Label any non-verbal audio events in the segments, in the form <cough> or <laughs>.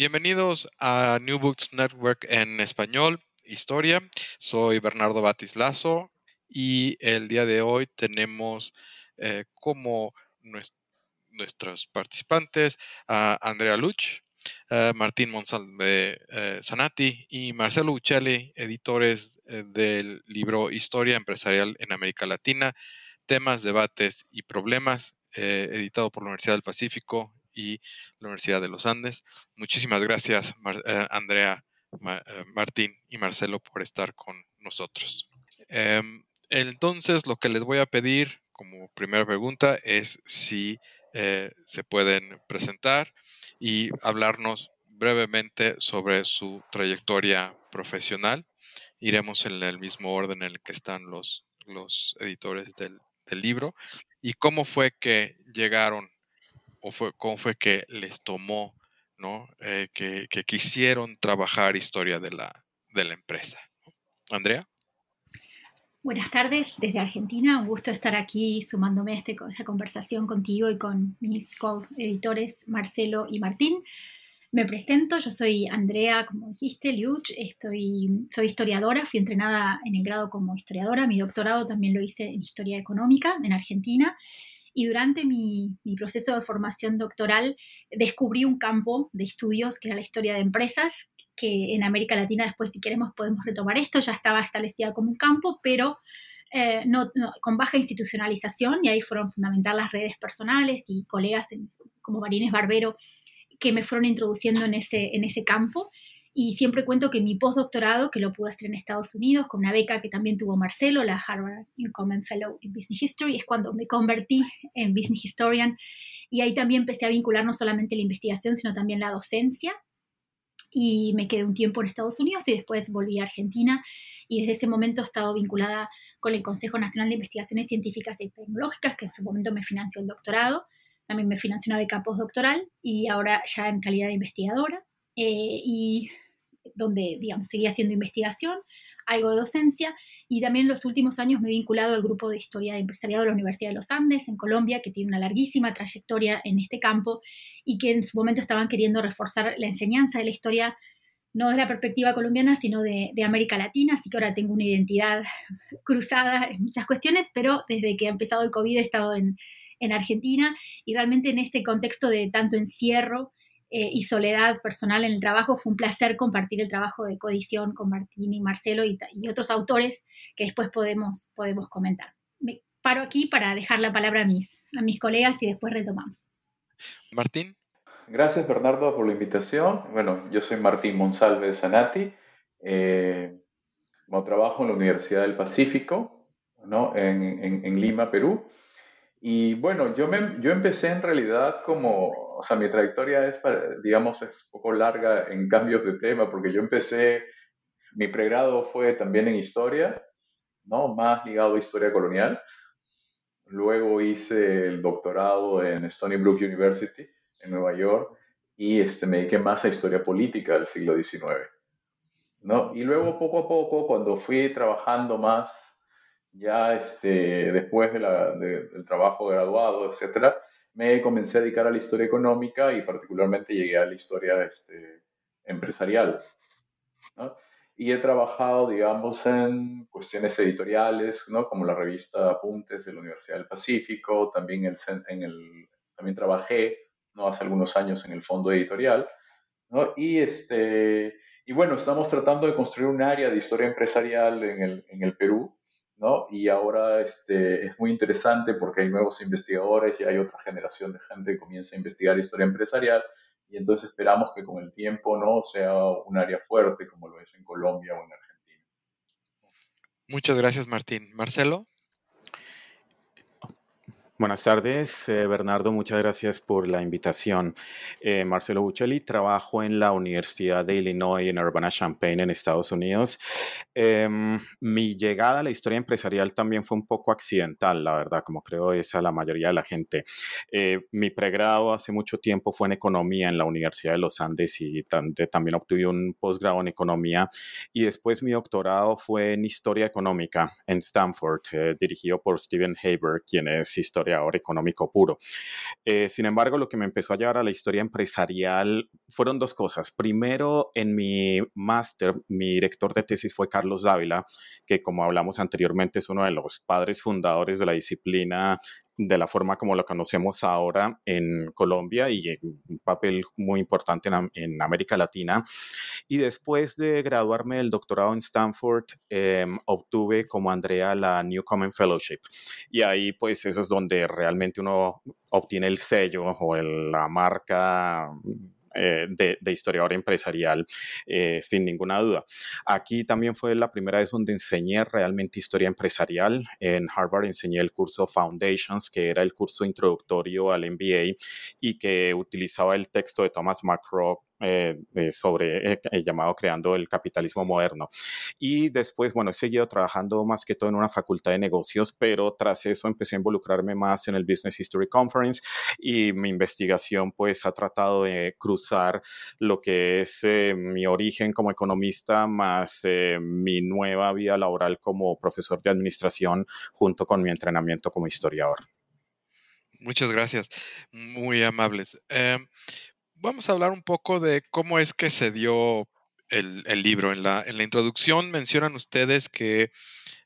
Bienvenidos a New Books Network en español, historia. Soy Bernardo Batislazo y el día de hoy tenemos eh, como nuestros participantes a Andrea Luch, Martín Monsalve eh, Zanati y Marcelo Uccelli, editores eh, del libro Historia Empresarial en América Latina, temas, debates y problemas, editado por la Universidad del Pacífico y la Universidad de los Andes. Muchísimas gracias, eh, Andrea, eh, Martín y Marcelo, por estar con nosotros. Em, entonces, lo que les voy a pedir como primera pregunta es si eh, se pueden presentar y hablarnos brevemente sobre su trayectoria profesional. Iremos en el mismo orden en el que están los, los editores del, del libro y cómo fue que llegaron o fue, cómo fue que les tomó, ¿no? Eh, que, quisieron trabajar historia de la, de la empresa. Andrea. Buenas tardes desde Argentina. Un gusto estar aquí sumándome a, este, esta conversación contigo y con mis co-editores Marcelo y Martín. Me presento, yo soy Andrea, como dijiste, Liuch, estoy, soy historiadora, fui entrenada en el grado como historiadora, mi doctorado también lo hice en historia económica en Argentina y durante mi, proceso de formación doctoral descubrí un campo de estudios que era la historia de empresas, que en América Latina después si queremos podemos retomar esto, ya estaba establecida como un campo, pero eh, no, con baja institucionalización y ahí fueron fundamental las redes personales y colegas como Marines Barbero que me fueron introduciendo en ese, en ese campo y siempre cuento que mi postdoctorado, que lo pude hacer en Estados Unidos, con una beca que también tuvo Marcelo, la Harvard Common Fellow in Business History, es cuando me convertí en Business Historian. Y ahí también empecé a vincular no solamente la investigación, sino también la docencia. Y me quedé un tiempo en Estados Unidos y después volví a Argentina. Y desde ese momento he estado vinculada con el Consejo Nacional de Investigaciones Científicas y Tecnológicas, que en su momento me financió el doctorado. También me financió una beca postdoctoral y ahora ya en calidad de investigadora. Eh, y donde, digamos, seguía haciendo investigación, algo de docencia, y también en los últimos años me he vinculado al grupo de historia de empresariado de la Universidad de los Andes en Colombia, que tiene una larguísima trayectoria en este campo y que en su momento estaban queriendo reforzar la enseñanza de la historia no desde la perspectiva colombiana, sino de, América Latina, así que ahora tengo una identidad <laughs> cruzada en muchas cuestiones, pero desde que ha empezado el COVID he estado en, en Argentina y realmente en este contexto de tanto encierro eh, y soledad personal en el trabajo. Fue un placer compartir el trabajo de coedición con Martín y Marcelo y, otros autores que después podemos, podemos comentar. Me paro aquí para dejar la palabra a mis, a mis colegas y después retomamos. Martín. Gracias Bernardo por la invitación. Bueno, yo soy Martín Monsalve Zanati. Eh, trabajo en la Universidad del Pacífico, ¿no? en, en, en Lima, Perú. Y bueno, yo, me, yo empecé en realidad como, o sea, mi trayectoria es, digamos, es un poco larga en cambios de tema, porque yo empecé, mi pregrado fue también en historia, ¿no? Más ligado a historia colonial. luego hice el doctorado en Stony Brook University en Nueva York y este, me dediqué más a historia política del siglo XIX. ¿no? Y luego poco a poco, cuando fui trabajando más, ya este, después de la, del trabajo graduado, etcétera, me comencé a dedicar a la historia económica y particularmente llegué a la historia este, empresarial. ¿no? Y he trabajado, digamos, en cuestiones editoriales, ¿no? como la revista Apuntes de la Universidad del Pacífico, también, el, en el, también trabajé ¿no? hace algunos años en el fondo editorial. ¿no? Y, este, y bueno, estamos tratando de construir un área de historia empresarial en el, en el Perú, ¿no? Y ahora este, es muy interesante porque hay nuevos investigadores y hay otra generación de gente que comienza a investigar historia empresarial y entonces esperamos que con el tiempo no sea un área fuerte como lo es en Colombia o en Argentina. Muchas gracias, Martín. Marcelo. Buenas tardes, eh, Bernardo. Muchas gracias por la invitación. Eh, Marcelo Buccelli, trabajo en la Universidad de Illinois en Urbana-Champaign, en Estados Unidos. Em, mi llegada a la historia empresarial también fue un poco accidental, la verdad, como creo es a la mayoría de la gente. Eh, mi pregrado hace mucho tiempo fue en economía en la Universidad de los Andes y también obtuve un posgrado en economía. Y después mi doctorado fue en historia económica en Stanford, dirigido por Stephen Haber, quien es historia económico puro. Eh, sin embargo, lo que me empezó a llevar a la historia empresarial fueron dos cosas. Primero, en mi máster, mi director de tesis fue Carlos Dávila, que como hablamos anteriormente es uno de los padres fundadores de la disciplina de la forma como lo conocemos ahora en Colombia y un papel muy importante en, América Latina. Y después de graduarme del doctorado en Stanford, em, obtuve como Andrea la Newcomen Fellowship. Y ahí pues eso es donde realmente uno obtiene el sello o la marca eh, de, historiador empresarial, eh, sin ninguna duda. Aquí también fue la primera vez donde enseñé realmente historia empresarial. En Harvard enseñé el curso Foundations, que era el curso introductorio al MBA y que utilizaba el texto de Thomas McCrock eh, sobre eh, el llamado Creando el Capitalismo Moderno. Y después, bueno, he seguido trabajando más que todo en una facultad de negocios, pero tras eso empecé a involucrarme más en el Business History Conference y mi investigación pues ha tratado de cruzar lo que es eh, mi origen como economista más mi nueva vida laboral como profesor de administración junto con mi entrenamiento como historiador. Muchas gracias, muy amables. Em, vamos a hablar un poco de cómo es que se dio el, libro. En la, introducción mencionan ustedes que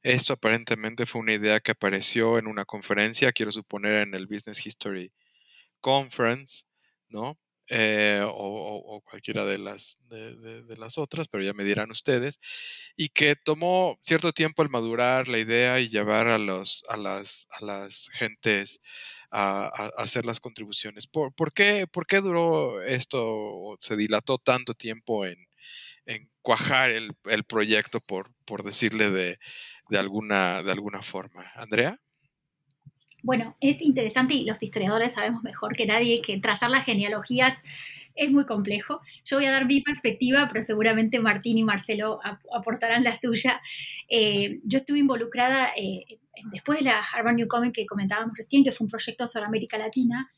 esto aparentemente fue una idea que apareció en una conferencia, quiero suponer en el Business History Conference, ¿no? Eh, o, cualquiera de las, de, las otras, pero ya me dirán ustedes, y que tomó cierto tiempo el madurar la idea y llevar a, los, a, las, a las gentes a, hacer las contribuciones. ¿Por, qué, ¿Por, qué, duró esto se dilató tanto tiempo en, cuajar el, proyecto, por, por decirle de, alguna, de alguna forma? Andrea. Bueno, es interesante y los historiadores sabemos mejor que nadie que trazar las genealogías es muy complejo. Yo voy a dar mi perspectiva, pero seguramente Martín y Marcelo aportarán la suya. Eh, yo estuve involucrada eh, después de la Harvard New Comic que comentábamos recién, que fue un proyecto sobre América Latina,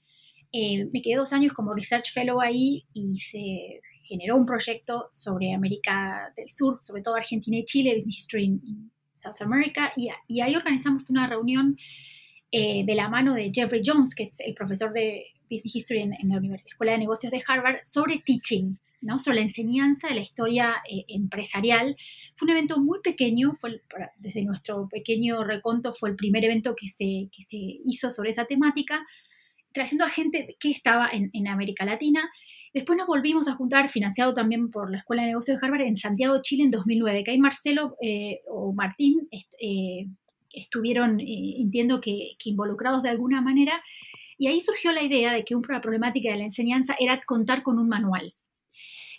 eh, me quedé dos años como Research Fellow ahí y se generó un proyecto sobre América del Sur, sobre todo Argentina y Chile, Business History in, South America, y, ahí organizamos una reunión eh, de la mano de Jeffrey Jones, que es el profesor de Business History en, en la Escuela de Negocios de Harvard, sobre teaching, sobre la enseñanza de la historia eh, empresarial. Fue un evento muy pequeño, fue desde nuestro pequeño reconto fue el primer evento que se, se hizo sobre esa temática, trayendo a gente que estaba en, América Latina. Después nos volvimos a juntar, financiado también por la Escuela de Negocios de Harvard, en Santiago, Chile, en 2009, que ahí Marcelo eh, o Martín eh, estuvieron, entiendo que, que involucrados de alguna manera, y ahí surgió la idea de que una problemática de la enseñanza era contar con un manual.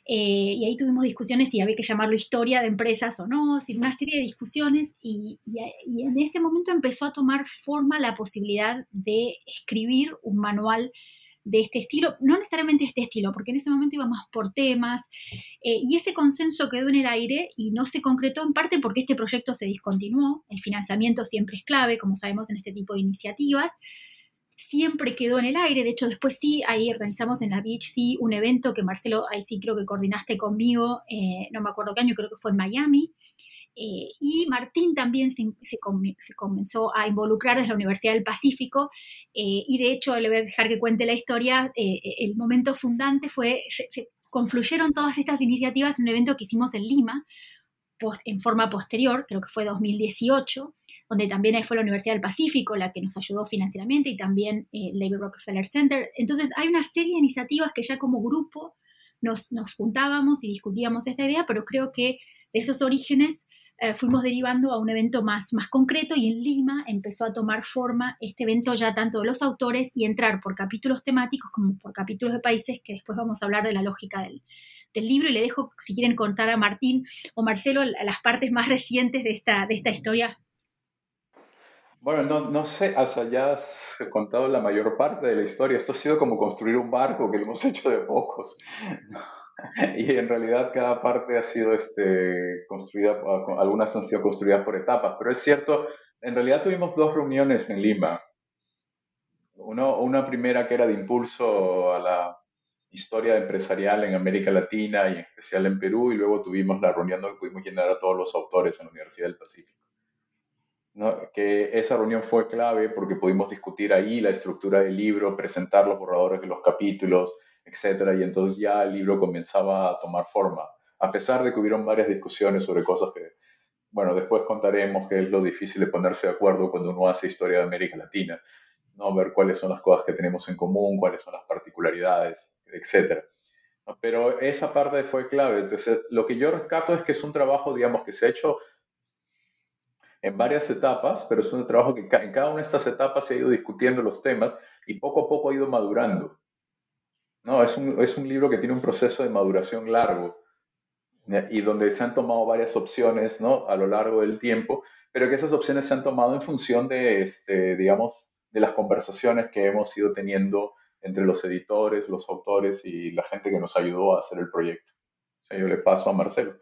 Eh, y ahí tuvimos discusiones si había que llamarlo historia de empresas o no, una serie de discusiones y, en ese momento empezó a tomar forma la posibilidad de escribir un manual de este estilo, no necesariamente este estilo, porque en ese momento íbamos por temas, eh, y ese consenso quedó en el aire y no se concretó en parte porque este proyecto se discontinuó, el financiamiento siempre es clave, como sabemos en este tipo de iniciativas, siempre quedó en el aire, de hecho después sí, ahí organizamos en la Beach, sí, un evento que Marcelo, ahí sí creo que coordinaste conmigo, eh, no me acuerdo qué año, creo que fue en Miami, eh, y Martín también se, comenzó a involucrar desde la Universidad del Pacífico eh, y de hecho le voy a dejar que cuente la historia. Eh, el momento fundante fue, se, confluyeron todas estas iniciativas en un evento que hicimos en Lima en forma posterior, creo que fue 2018, donde también fue la Universidad del Pacífico la que nos ayudó financieramente y también el Labor Rockefeller Center. Entonces hay una serie de iniciativas que ya como grupo nos, nos juntábamos y discutíamos esta idea, pero creo que de esos orígenes eh, fuimos derivando a un evento más, más concreto y en Lima empezó a tomar forma este evento ya tanto de los autores y entrar por capítulos temáticos como por capítulos de países, que después vamos a hablar de la lógica del, del libro y le dejo, si quieren contar a Martín o Marcelo, las partes más recientes de esta, de esta historia. Bueno, no, no sé, o sea, ya has contado la mayor parte de la historia. Esto ha sido como construir un barco que lo hemos hecho de pocos. <laughs> y en realidad cada parte ha sido este, construida, algunas han sido construidas por etapas, pero es cierto, en realidad tuvimos dos reuniones en Lima. Uno, una primera que era de impulso a la historia empresarial en América Latina y en especial en Perú, y luego tuvimos la reunión donde pudimos llenar a todos los autores en la Universidad del Pacífico. ¿no? que esa reunión fue clave porque pudimos discutir ahí la estructura del libro, presentar los borradores de los capítulos, etcétera, y entonces ya el libro comenzaba a tomar forma, a pesar de que hubieron varias discusiones sobre cosas que, bueno, después contaremos que es lo difícil de ponerse de acuerdo cuando uno hace historia de América Latina, ¿no? Ver cuáles son las cosas que tenemos en común, cuáles son las particularidades, etcétera. Pero esa parte fue clave. Entonces, lo que yo rescato es que es un trabajo, digamos, que se ha hecho en varias etapas, pero es un trabajo que en cada una de estas etapas se ha ido discutiendo los temas y poco a poco ha ido madurando. No, es un, es un libro que tiene un proceso de maduración largo y donde se han tomado varias opciones ¿no? a lo largo del tiempo, pero que esas opciones se han tomado en función de, este, digamos, de las conversaciones que hemos ido teniendo entre los editores, los autores y la gente que nos ayudó a hacer el proyecto. O sea, yo le paso a Marcelo.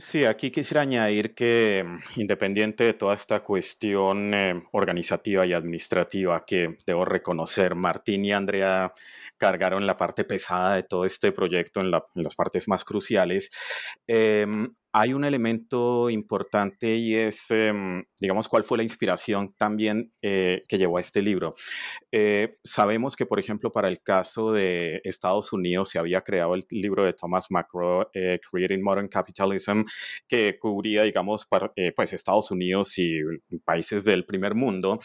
Sí, aquí quisiera añadir que mm, independiente de toda esta cuestión eh, organizativa y administrativa que debo reconocer, Martín y Andrea cargaron la parte pesada de todo este proyecto en, las partes más cruciales. Em, hay un elemento importante y es, em, digamos, cuál fue la inspiración también eh, que llevó a este libro. Eh, sabemos que, por ejemplo, para el caso de Estados Unidos se había creado el libro de Thomas Macro, eh, Creating Modern Capitalism, que cubría, digamos, para, pues Estados Unidos y países del primer mundo,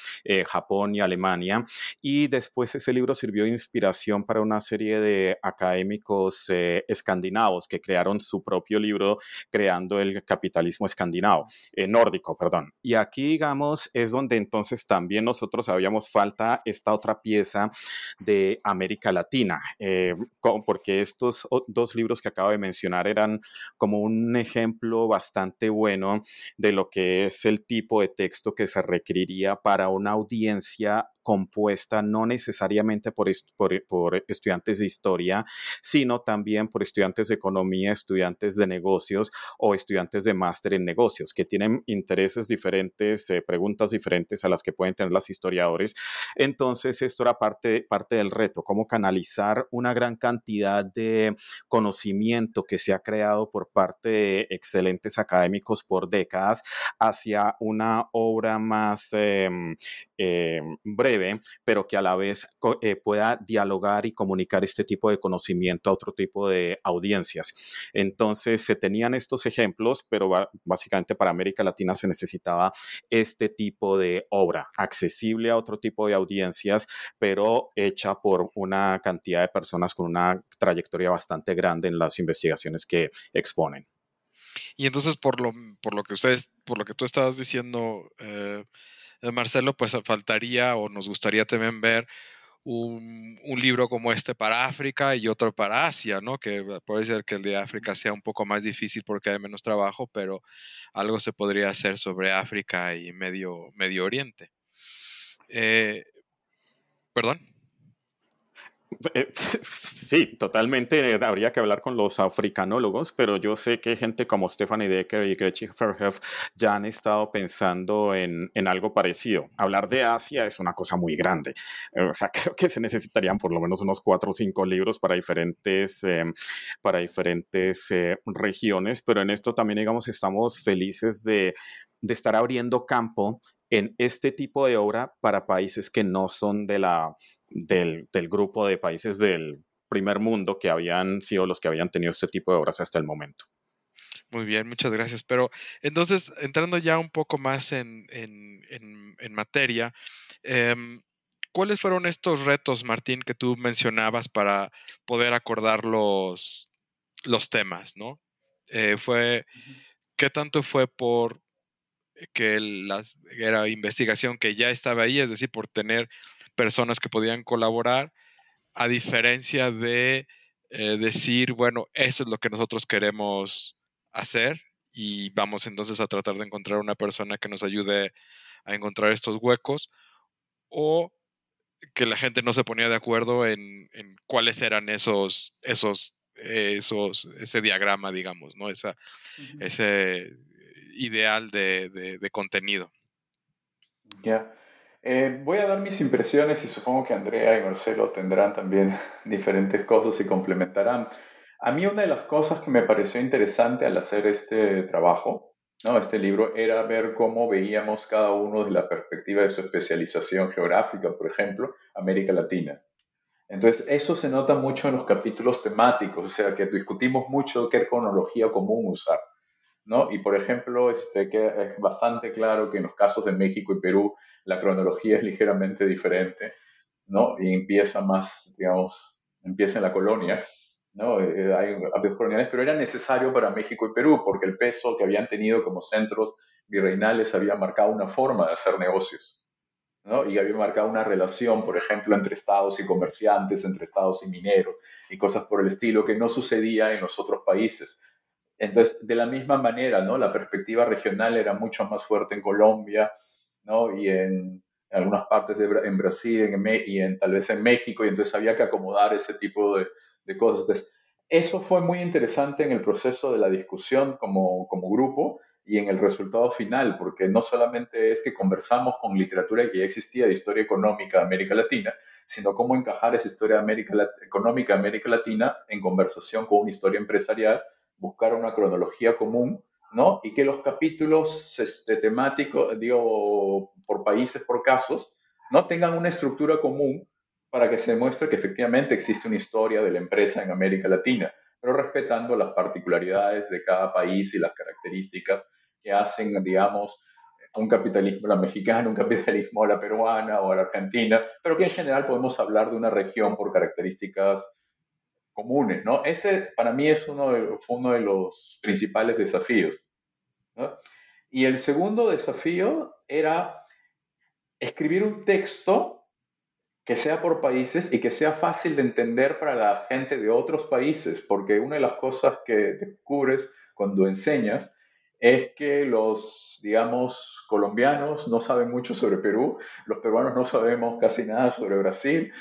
Japón y Alemania. Y después ese libro sirvió de inspiración para una serie de académicos escandinavos que crearon su propio libro, el capitalismo escandinavo, eh, nórdico, perdón. Y aquí, digamos, es donde entonces también nosotros habíamos falta esta otra pieza de América Latina, eh, porque estos dos libros que acabo de mencionar eran como un ejemplo bastante bueno de lo que es el tipo de texto que se requeriría para una audiencia compuesta no necesariamente por, estudiantes de historia, sino también por estudiantes de economía, estudiantes de negocios o estudiantes de máster en negocios, que tienen intereses diferentes, eh, preguntas diferentes a las que pueden tener los historiadores. Entonces, esto era parte, parte del reto, cómo canalizar una gran cantidad de conocimiento que se ha creado por parte de excelentes académicos por décadas hacia una obra más em, em, breve pero que a la vez eh, pueda dialogar y comunicar este tipo de conocimiento a otro tipo de audiencias. Entonces, se tenían estos ejemplos, pero básicamente para América Latina se necesitaba este tipo de obra, accesible a otro tipo de audiencias, pero hecha por una cantidad de personas con una trayectoria bastante grande en las investigaciones que exponen. Y entonces, por lo, por lo que ustedes, por lo que tú estabas diciendo, eh, Marcelo, pues faltaría o nos gustaría también ver un, libro como este para África y otro para Asia, ¿no? Que puede ser que el de África sea un poco más difícil porque hay menos trabajo, pero algo se podría hacer sobre África y Medio, Medio Oriente. Eh, ¿Perdón? Eh, sí, totalmente. Habría que hablar con los africanólogos, pero yo sé que gente como Stephanie Decker y Gretchen Verhoef ya han estado pensando en, en, algo parecido. Hablar de Asia es una cosa muy grande. Eh, o sea, <laughs> creo que se necesitarían por lo menos unos cuatro o cinco libros para diferentes, em, para diferentes eh, regiones, pero en esto también, digamos, estamos felices de, de estar abriendo campo en este tipo de obra para países que no son de la, del, del, grupo de países del primer mundo que habían sido los que habían tenido este tipo de obras hasta el momento. Muy bien, muchas gracias. Pero entonces, entrando ya un poco más en, en, en, materia, eh, ¿cuáles fueron estos retos, Martín, que tú mencionabas para poder acordar los, los temas, ¿no? Eh, fue, ¿Qué tanto fue por que las, era investigación que ya estaba ahí, es decir, por tener personas que podían colaborar, a diferencia de eh, decir, bueno, eso es lo que nosotros queremos hacer y vamos entonces a tratar de encontrar una persona que nos ayude a encontrar estos huecos o que la gente no se ponía de acuerdo en, en cuáles eran esos, esos, esos, ese diagrama, digamos, ¿no? Esa, Ese ideal de, de, contenido. Ya. Eh, voy a dar mis impresiones y supongo que Andrea y Marcelo tendrán también <laughs> diferentes cosas y complementarán. A mí una de las cosas que me pareció interesante al hacer este trabajo, ¿no? este libro, era ver cómo veíamos cada uno desde la perspectiva de su especialización geográfica, por ejemplo, América Latina. Entonces, eso se nota mucho en los capítulos temáticos, o sea, que discutimos mucho qué cronología común usar. ¿No? Y por ejemplo, este, es bastante claro que en los casos de México y Perú la cronología es ligeramente diferente, ¿no? Y empieza más, digamos, empieza en la colonia, ¿no? Eh, eh, hay hábitos coloniales, pero era necesario para México y Perú porque el peso que habían tenido como centros virreinales había marcado una forma de hacer negocios, ¿no? Y había marcado una relación, por ejemplo, entre estados y comerciantes, entre estados y mineros y cosas por el estilo que no sucedía en los otros países. Entonces, de la misma manera, ¿no? La perspectiva regional era mucho más fuerte en Colombia, ¿no? Y en, algunas partes de en Brasil en, y en, tal vez en México, y entonces había que acomodar ese tipo de, de cosas. Entonces, eso fue muy interesante en el proceso de la discusión como, como grupo y en el resultado final, porque no solamente es que conversamos con literatura que ya existía de historia económica de América Latina, sino cómo encajar esa historia de América, económica de América Latina en conversación con una historia empresarial buscar una cronología común, ¿no? Y que los capítulos este, temáticos, digo, por países, por casos, ¿no? Tengan una estructura común para que se demuestre que efectivamente existe una historia de la empresa en América Latina, pero respetando las particularidades de cada país y las características que hacen, digamos, un capitalismo la mexicana, un capitalismo la peruana o la argentina, pero que en general podemos hablar de una región por características comunes, ¿no? Ese para mí es uno de, fue uno de los principales desafíos. Y el segundo desafío era escribir un texto que sea por países y que sea fácil de entender para la gente de otros países, porque una de las cosas que descubres cuando enseñas es que los, digamos, colombianos no saben mucho sobre Perú, los peruanos no sabemos casi nada sobre Brasil,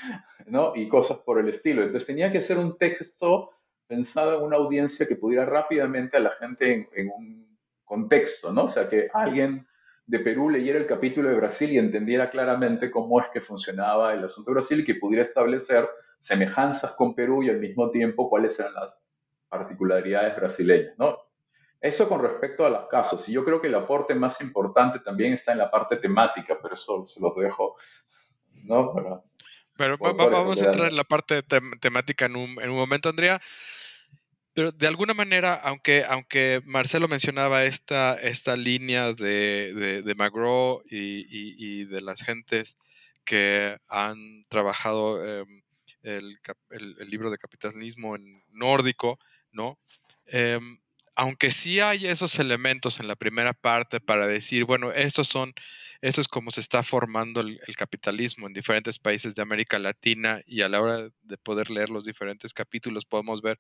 ¿no? Y cosas por el estilo. Entonces tenía que ser un texto pensado en una audiencia que pudiera rápidamente a la gente en, un contexto, ¿no? O sea, que alguien de Perú leyera el capítulo de Brasil y entendiera claramente cómo es que funcionaba el asunto de Brasil y que pudiera establecer semejanzas con Perú y al mismo tiempo cuáles eran las particularidades brasileñas, ¿no? Eso con respecto a los casos. Y yo creo que el aporte más importante también está en la parte temática, pero eso se lo dejo, ¿no? pero vamos a entrar en la parte temática en un, en un, momento, Andrea. Pero de alguna manera, aunque, aunque Marcelo mencionaba esta, esta línea de, de, de McGraw y, y, de las gentes que han trabajado em, el, el, el, libro de capitalismo en nórdico, ¿no? Eh, aunque sí hay esos elementos en la primera parte para decir, bueno, estos son, esto es como se está formando el, capitalismo en diferentes países de América Latina y a la hora de poder leer los diferentes capítulos podemos ver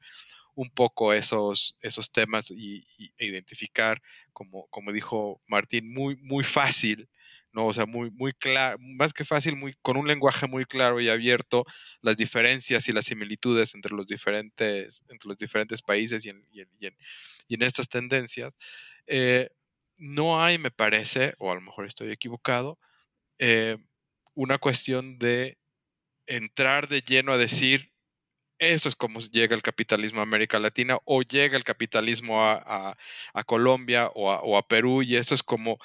un poco esos, esos temas y, e identificar, como, como dijo Martín, muy, muy fácil, ¿no? O sea, muy, muy claro, más que fácil, muy, con un lenguaje muy claro y abierto, las diferencias y las similitudes entre los diferentes, entre los diferentes países y en, estas tendencias. Eh, no hay, me parece, o a lo mejor estoy equivocado, eh, una cuestión de entrar de lleno a decir eso es como llega el capitalismo a América Latina o llega el capitalismo a, Colombia o a, Perú y esto es como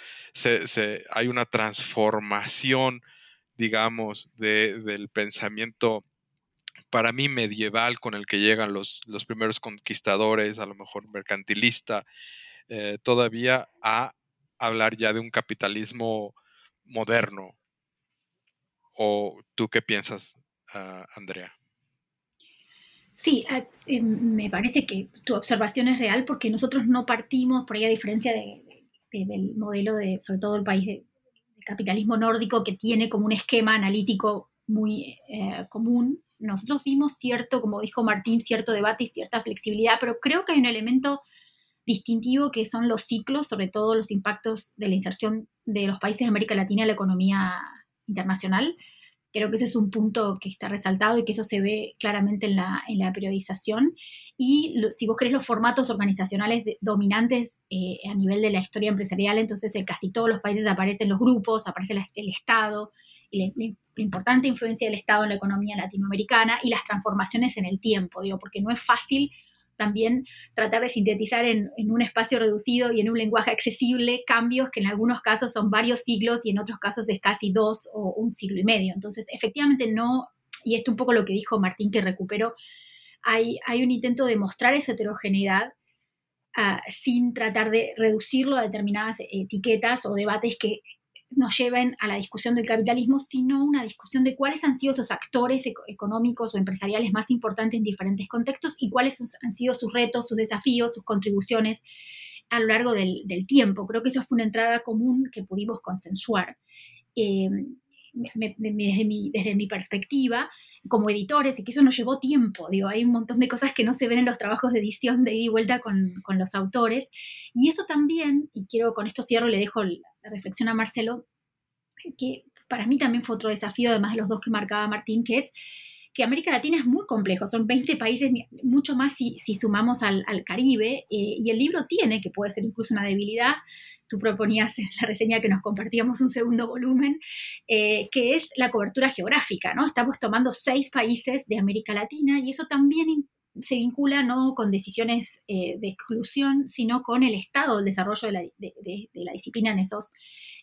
hay una transformación, digamos, del pensamiento para mí medieval con el que llegan los, los primeros conquistadores, a lo mejor mercantilista, eh, todavía a hablar ya de un capitalismo moderno. ¿O tú qué piensas, ah, Andrea? Sí, ah, eh, me parece que tu observación es real porque nosotros no partimos, por ahí a diferencia del modelo de, sobre todo el país de, capitalismo nórdico, que tiene como un esquema analítico muy eh, común. Nosotros vimos cierto, como dijo Martín, cierto debate y cierta flexibilidad, pero creo que hay un elemento distintivo que son los ciclos, sobre todo los impactos de la inserción de los países de América Latina en la economía internacional. Creo que ese es un punto que está resaltado y que eso se ve claramente en la, en la periodización. Y si vos querés los formatos organizacionales dominantes eh, a nivel de la historia empresarial, entonces en casi todos los países aparecen los grupos, aparece el Estado, y la, importante influencia del Estado en la economía latinoamericana y las transformaciones en el tiempo, digo, porque no es fácil también tratar de sintetizar en, un espacio reducido y en un lenguaje accesible cambios que en algunos casos son varios siglos y en otros casos es casi dos o un siglo y medio. Entonces, efectivamente no, y esto un poco lo que dijo Martín que recuperó, hay, hay un intento de mostrar esa heterogeneidad ah, sin tratar de reducirlo a determinadas etiquetas o debates que nos lleven a la discusión del capitalismo, sino una discusión de cuáles han sido esos actores económicos o empresariales más importantes en diferentes contextos y cuáles han sido sus retos, sus desafíos, sus contribuciones a lo largo del, tiempo. Creo que esa fue una entrada común que pudimos consensuar. Eh, desde, mi, perspectiva, como editores, y que eso nos llevó tiempo, digo, hay un montón de cosas que no se ven en los trabajos de edición de ida y vuelta con, con los autores, y eso también, y quiero con esto cierro, le dejo la reflexión a Marcelo, que para mí también fue otro desafío, además de los dos que marcaba Martín, que es que América Latina es muy complejo, son 20 países, mucho más si, sumamos al, al Caribe, eh, y el libro tiene, que puede ser incluso una debilidad, tú proponías en la reseña que nos compartíamos un segundo volumen, eh, que es la cobertura geográfica, ¿no? Estamos tomando seis países de América Latina y eso también se vincula no con decisiones eh, de exclusión, sino con el estado del desarrollo de la, de, la, disciplina en esos,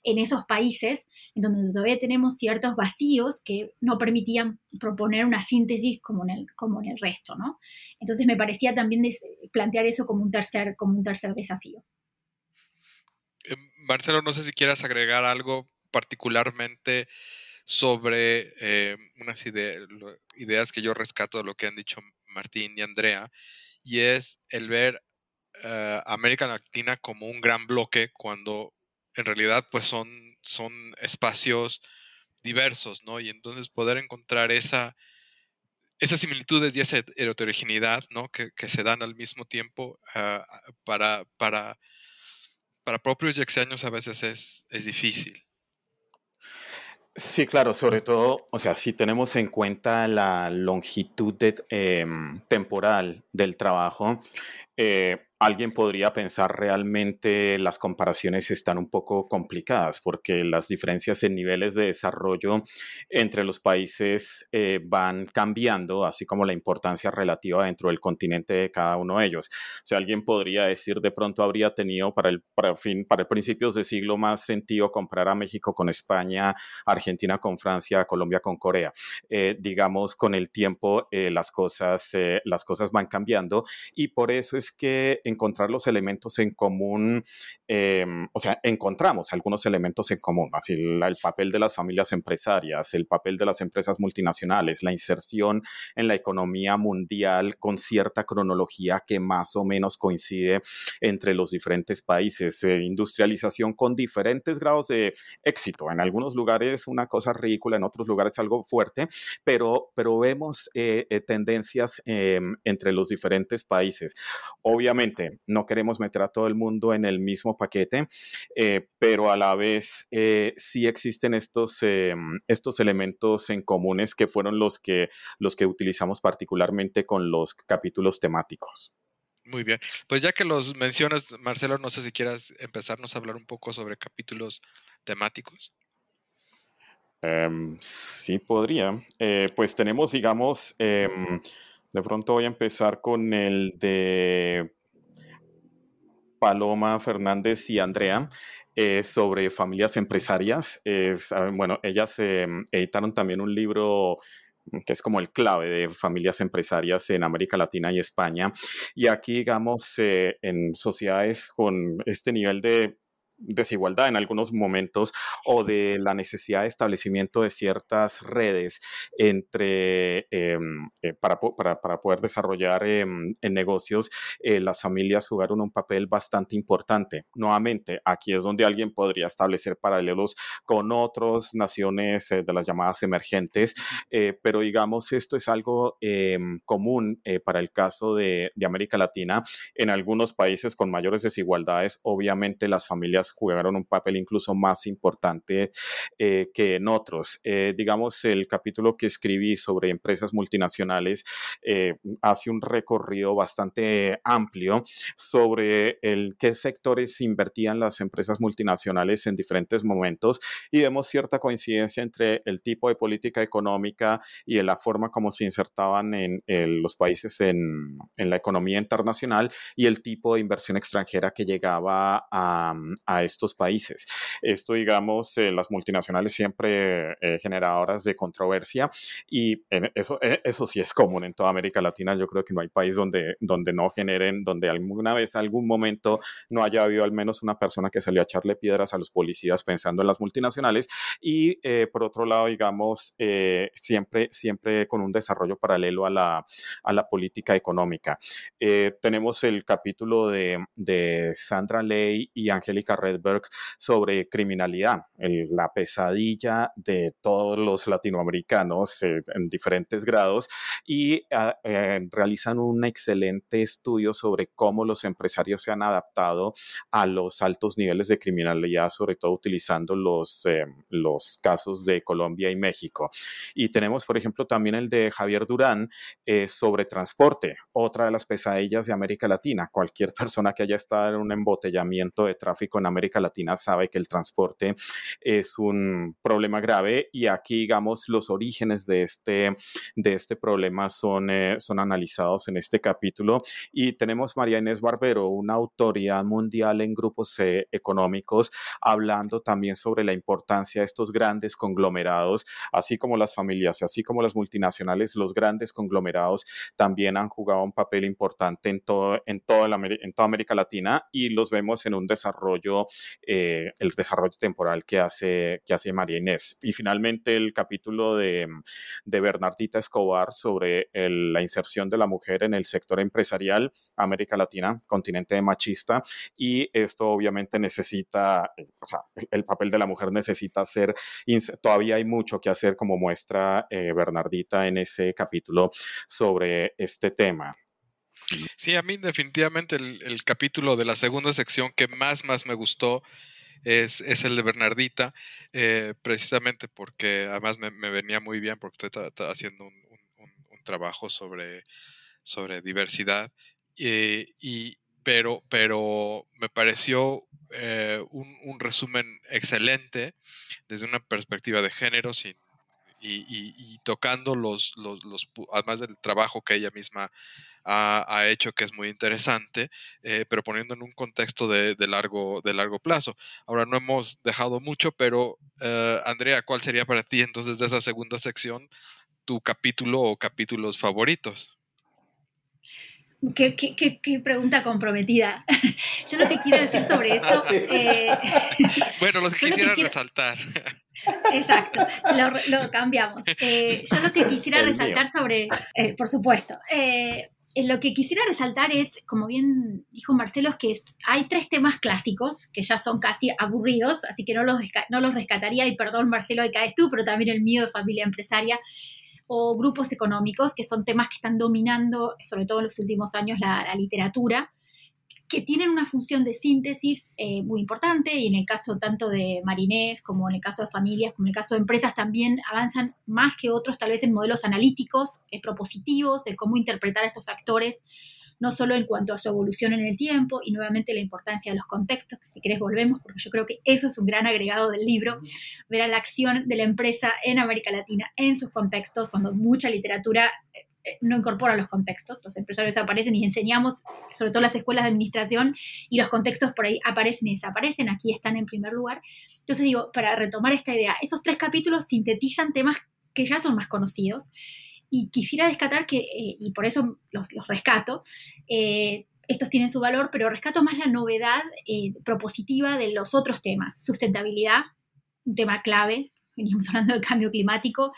en esos países, en donde todavía tenemos ciertos vacíos que no permitían proponer una síntesis como en el, como en el resto, ¿no? Entonces me parecía también plantear eso como un tercer, como un tercer desafío. Eh, Marcelo, no sé si quieras agregar algo particularmente sobre eh, unas ideas que yo rescato de lo que han dicho Martín y Andrea, y es el ver uh, América Latina como un gran bloque cuando en realidad pues son, son espacios diversos, ¿no? Y entonces poder encontrar esa, esas similitudes y esa heterogeneidad, ¿no? Que, se dan al mismo tiempo ah, para, para para propios y extraños a veces es, es difícil. Sí, claro, sobre todo, o sea, si tenemos en cuenta la longitud em, temporal del trabajo, eh, alguien podría pensar realmente las comparaciones están un poco complicadas porque las diferencias en niveles de desarrollo entre los países eh, van cambiando, así como la importancia relativa dentro del continente de cada uno de ellos. O sea, alguien podría decir de pronto habría tenido para el, para fin, para principios de siglo más sentido comprar a México con España, Argentina con Francia, Colombia con Corea. Eh, digamos, con el tiempo las, cosas, las cosas van cambiando y por eso es que encontrar los elementos en común, em, o sea, encontramos algunos elementos en común, así el, papel de las familias empresarias, el papel de las empresas multinacionales, la inserción en la economía mundial con cierta cronología que más o menos coincide entre los diferentes países, eh, industrialización con diferentes grados de éxito, en algunos lugares una cosa ridícula, en otros lugares algo fuerte, pero, pero vemos eh, eh, tendencias em, entre los diferentes países. Obviamente, Obviamente, no queremos meter a todo el mundo en el mismo paquete, eh, pero a la vez eh, sí existen estos, em, estos elementos en comunes que fueron los que, los que utilizamos particularmente con los capítulos temáticos. Muy bien. Pues ya que los mencionas, Marcelo, no sé si quieras empezarnos a hablar un poco sobre capítulos temáticos. Em, sí, podría. Eh, pues tenemos, digamos, em, de pronto voy a empezar con el de Paloma Fernández y Andrea. Eh, sobre familias empresarias. bueno, ellas em, editaron también un libro que es como el clave de familias empresarias en América Latina y España. Y aquí, digamos, eh, en sociedades con este nivel de desigualdad en algunos momentos o de la necesidad de establecimiento de ciertas redes entre em, eh, para, para, para, poder desarrollar em, en negocios eh, las familias jugaron un papel bastante importante. Nuevamente aquí es donde alguien podría establecer paralelos con otras naciones eh, de las llamadas emergentes pero digamos esto es algo em, común para el caso de, de América Latina. En algunos países con mayores desigualdades obviamente las familias jugaron un papel incluso más importante eh, que en otros. Eh, digamos, el capítulo que escribí sobre empresas multinacionales eh, hace un recorrido bastante amplio sobre el qué sectores invertían las empresas multinacionales en diferentes momentos y vemos cierta coincidencia entre el tipo de política económica y la forma como se insertaban en, los países en, en, la economía internacional y el tipo de inversión extranjera que llegaba a, a estos países. Esto, digamos, eh, las multinacionales siempre eh, generadoras de controversia y eso, eh, eso sí es común en toda América Latina. Yo creo que no hay país donde, donde no generen, donde alguna vez, algún momento, no haya habido al menos una persona que salió a echarle piedras a los policías pensando en las multinacionales. Y por otro lado, digamos, siempre, siempre con un desarrollo paralelo a la, a la política económica. tenemos el capítulo de, de Sandra Ley y Angélica Red sobre criminalidad, la pesadilla de todos los latinoamericanos eh, en diferentes grados y ah, eh, realizan un excelente estudio sobre cómo los empresarios se han adaptado a los altos niveles de criminalidad, sobre todo utilizando los, eh, los casos de Colombia y México. Y tenemos, por ejemplo, también el de Javier Durán sobre transporte, otra de las pesadillas de América Latina. Cualquier persona que haya estado en un embotellamiento de tráfico en América Latina sabe que el transporte es un problema grave y aquí, digamos, los orígenes de este, de este problema son, eh, son analizados en este capítulo. Y tenemos María Inés Barbero, una autoridad mundial en grupos eh, económicos, hablando también sobre la importancia de estos grandes conglomerados, así como las familias, así como las multinacionales, los grandes conglomerados también han jugado un papel importante en, todo, en, toda, en toda América Latina y los vemos en un desarrollo eh, el desarrollo temporal que hace, que hace María Inés. Y finalmente el capítulo de, Bernardita Escobar sobre la inserción de la mujer en el sector empresarial, América Latina, continente machista, y esto obviamente necesita, eh, o sea, el, papel de la mujer necesita ser, todavía hay mucho que hacer como muestra eh, Bernardita en ese capítulo sobre este tema. Sí, a mí definitivamente el, capítulo de la segunda sección que más, más me gustó es, el de Bernardita, eh, precisamente porque además me, venía muy bien porque estoy haciendo un, trabajo sobre, sobre diversidad, eh, y, pero, pero me pareció eh, un, resumen excelente desde una perspectiva de género sin y, tocando los, los, los, además del trabajo que ella misma ha, hecho, que es muy interesante, eh, pero poniendo en un contexto de, largo, de largo plazo. Ahora no hemos dejado mucho, pero eh, Andrea, ¿cuál sería para ti entonces de esa segunda sección tu capítulo o capítulos favoritos? Qué, qué, pregunta comprometida. <laughs> Yo lo que quiero decir sobre eso. <laughs> Eh, <laughs> bueno, los que quisiera resaltar. Exacto, lo, cambiamos. yo lo que quisiera resaltar sobre, por supuesto, lo que quisiera resaltar es, como bien dijo Marcelo, es que hay tres temas clásicos que ya son casi aburridos, así que no los, no los rescataría, y perdón Marcelo, ahí caes tú, pero también el mío de familia empresaria, o grupos económicos, que son temas que están dominando, sobre todo en los últimos años, la, literatura. Que tienen una función de síntesis eh, muy importante y en el caso tanto de Marinés como en el caso de familias, como en el caso de empresas también avanzan más que otros tal vez en modelos analíticos, propositivos de cómo interpretar a estos actores no solo en cuanto a su evolución en el tiempo y nuevamente la importancia de los contextos, si querés volvemos, porque yo creo que eso es un gran agregado del libro, ver a la acción de la empresa en América Latina, en sus contextos, cuando mucha literatura eh, no incorpora los contextos, los empresarios aparecen y enseñamos, sobre todo las escuelas de administración, y los contextos por ahí aparecen y desaparecen, aquí están en primer lugar. Entonces digo, para retomar esta idea, esos tres capítulos sintetizan temas que ya son más conocidos y quisiera rescatar que, eh, y por eso los, rescato, eh, estos tienen su valor, pero rescato más la novedad eh, propositiva de los otros temas. Sustentabilidad, un tema clave, veníamos hablando del cambio climático,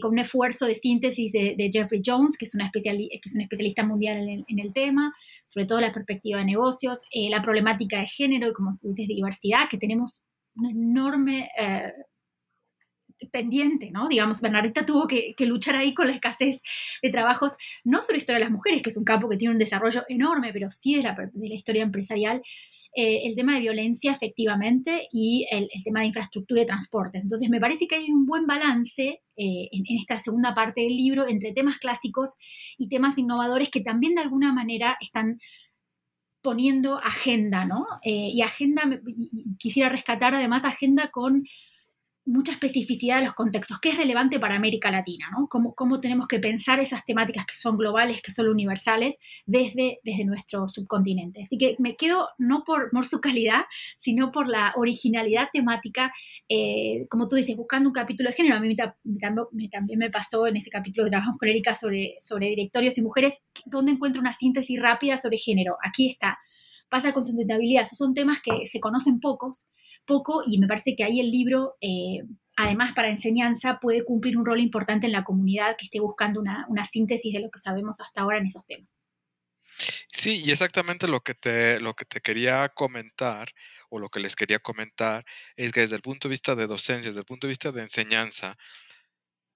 con un esfuerzo de síntesis de, Jeffrey Jones, que es, una que es un especialista mundial en el, tema, sobre todo la perspectiva de negocios, la problemática de género y, como dices, de diversidad, que tenemos una enorme pendiente, ¿no? Digamos, Bernardita tuvo que, luchar ahí con la escasez de trabajos, no solo historia de las mujeres, que es un campo que tiene un desarrollo enorme, pero sí de la, de la historia empresarial, eh, el tema de violencia efectivamente y el, tema de infraestructura y transportes. Entonces, me parece que hay un buen balance eh, en, esta segunda parte del libro entre temas clásicos y temas innovadores que también de alguna manera están poniendo agenda, ¿no? Eh, y agenda, y quisiera rescatar además agenda con mucha especificidad de los contextos, qué es relevante para América Latina, ¿no? Cómo, tenemos que pensar esas temáticas que son globales, que son universales, desde, desde nuestro subcontinente. Así que me quedo no por, por su calidad, sino por la originalidad temática, eh, como tú dices, buscando un capítulo de género. A mí también me pasó en ese capítulo que trabajamos con Erika sobre, sobre directorios y mujeres, donde encuentro una síntesis rápida sobre género. Aquí está. Pasa con sustentabilidad. Esos son temas que se conocen pocos, poco y me parece que ahí el libro, eh, además para enseñanza, puede cumplir un rol importante en la comunidad que esté buscando una, síntesis de lo que sabemos hasta ahora en esos temas. Sí, y exactamente lo que te, lo que te quería comentar o lo que les quería comentar es que desde el punto de vista de docencia, desde el punto de vista de enseñanza,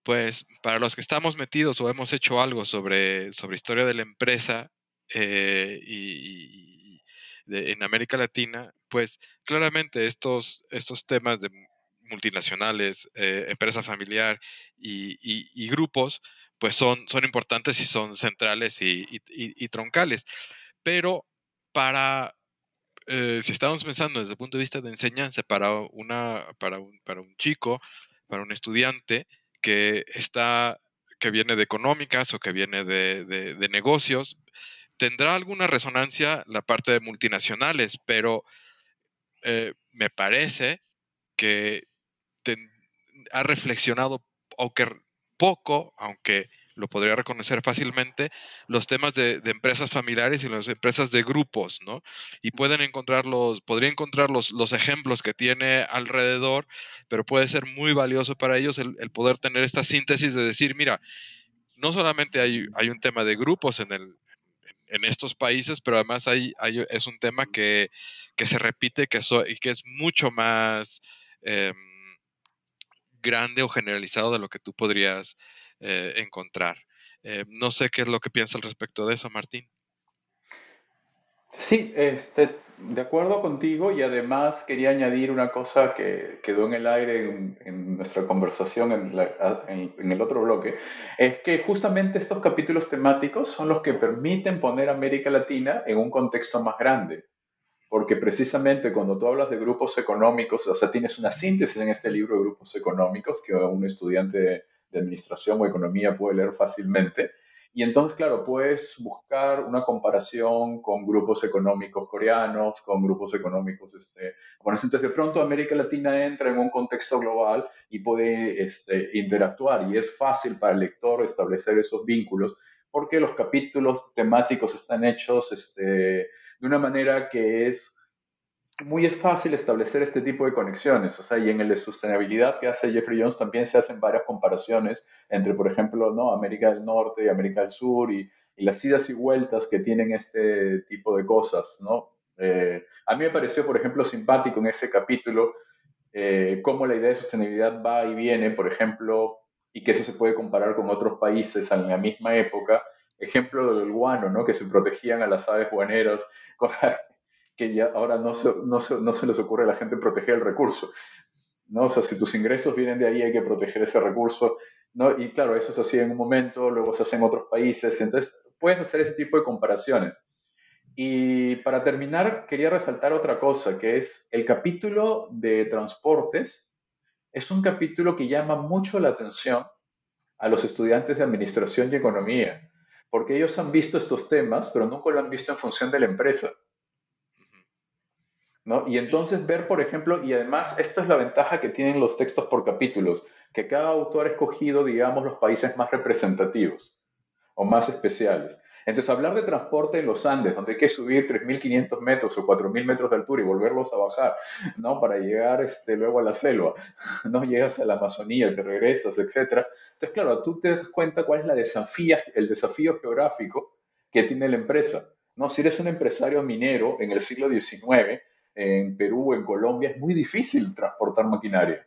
pues para los que estamos metidos o hemos hecho algo sobre, sobre historia de la empresa eh, y, en América Latina, pues claramente estos, estos temas de multinacionales, eh, empresa familiar y, grupos, pues son, son importantes y son centrales y, troncales. Pero para, eh, si estamos pensando desde el punto de vista de enseñanza para, una, para, un, para un chico, para un estudiante que está que viene de económicas o que viene de, de negocios, tendrá alguna resonancia la parte de multinacionales, pero eh, me parece que ha reflexionado, aunque poco, aunque lo podría reconocer fácilmente, los temas de, empresas familiares y las empresas de grupos, ¿no? Y pueden encontrar los, podría encontrar los, ejemplos que tiene alrededor, pero puede ser muy valioso para ellos el, poder tener esta síntesis de decir, mira, no solamente hay, hay un tema de grupos en el, en estos países, pero además hay, es un tema que, se repite que y que es mucho más em, grande o generalizado de lo que tú podrías eh, encontrar. Eh, no sé qué es lo que piensa al respecto de eso, Martín. Sí, este, de acuerdo contigo y además quería añadir una cosa que quedó en el aire en, nuestra conversación en, el otro bloque, es que justamente estos capítulos temáticos son los que permiten poner América Latina en un contexto más grande, porque precisamente cuando tú hablas de grupos económicos, o sea, tienes una síntesis en este libro de grupos económicos que un estudiante de administración o economía puede leer fácilmente, y entonces, claro, puedes buscar una comparación con grupos económicos coreanos, con grupos económicos este, Entonces, de pronto América Latina entra en un contexto global y puede este, interactuar y es fácil para el lector establecer esos vínculos porque los capítulos temáticos están hechos este, de una manera que es muy es fácil establecer este tipo de conexiones, o sea, y en el de sostenibilidad que hace Jeffrey Jones también se hacen varias comparaciones entre, por ejemplo, ¿no? América del Norte y América del Sur y, las idas y vueltas que tienen este tipo de cosas, ¿no? Eh, a mí me pareció, por ejemplo, simpático en ese capítulo eh, cómo la idea de sostenibilidad va y viene, por ejemplo, y que eso se puede comparar con otros países en la misma época. Ejemplo del guano, ¿no? Que se protegían a las aves guaneras, <laughs> que ya ahora no se, no se, no se les ocurre a la gente proteger el recurso. ¿no? O sea, si tus ingresos vienen de ahí, hay que proteger ese recurso. ¿no? Y claro, eso se hacía en un momento, luego se hace en otros países. Entonces, puedes hacer ese tipo de comparaciones. Y para terminar, quería resaltar otra cosa, que es el capítulo de transportes. Es un capítulo que llama mucho la atención a los estudiantes de administración y economía, porque ellos han visto estos temas, pero nunca lo han visto en función de la empresa. ¿No? Y entonces ver, por ejemplo, y además esto es la ventaja que tienen los textos por capítulos, que cada autor ha escogido, digamos, los países más representativos o más especiales. Entonces, hablar de transporte en los Andes, donde hay que subir 3.500 metros o 4.000 metros de altura y volverlos a bajar, ¿no? Para llegar este, luego a la selva, <laughs> ¿no? Llegas a la Amazonía, te regresas, etc. Entonces, claro, tú te das cuenta cuál es la desafía, el desafío geográfico que tiene la empresa, ¿no? Si eres un empresario minero en el siglo XIX, en Perú, en Colombia, es muy difícil transportar maquinaria.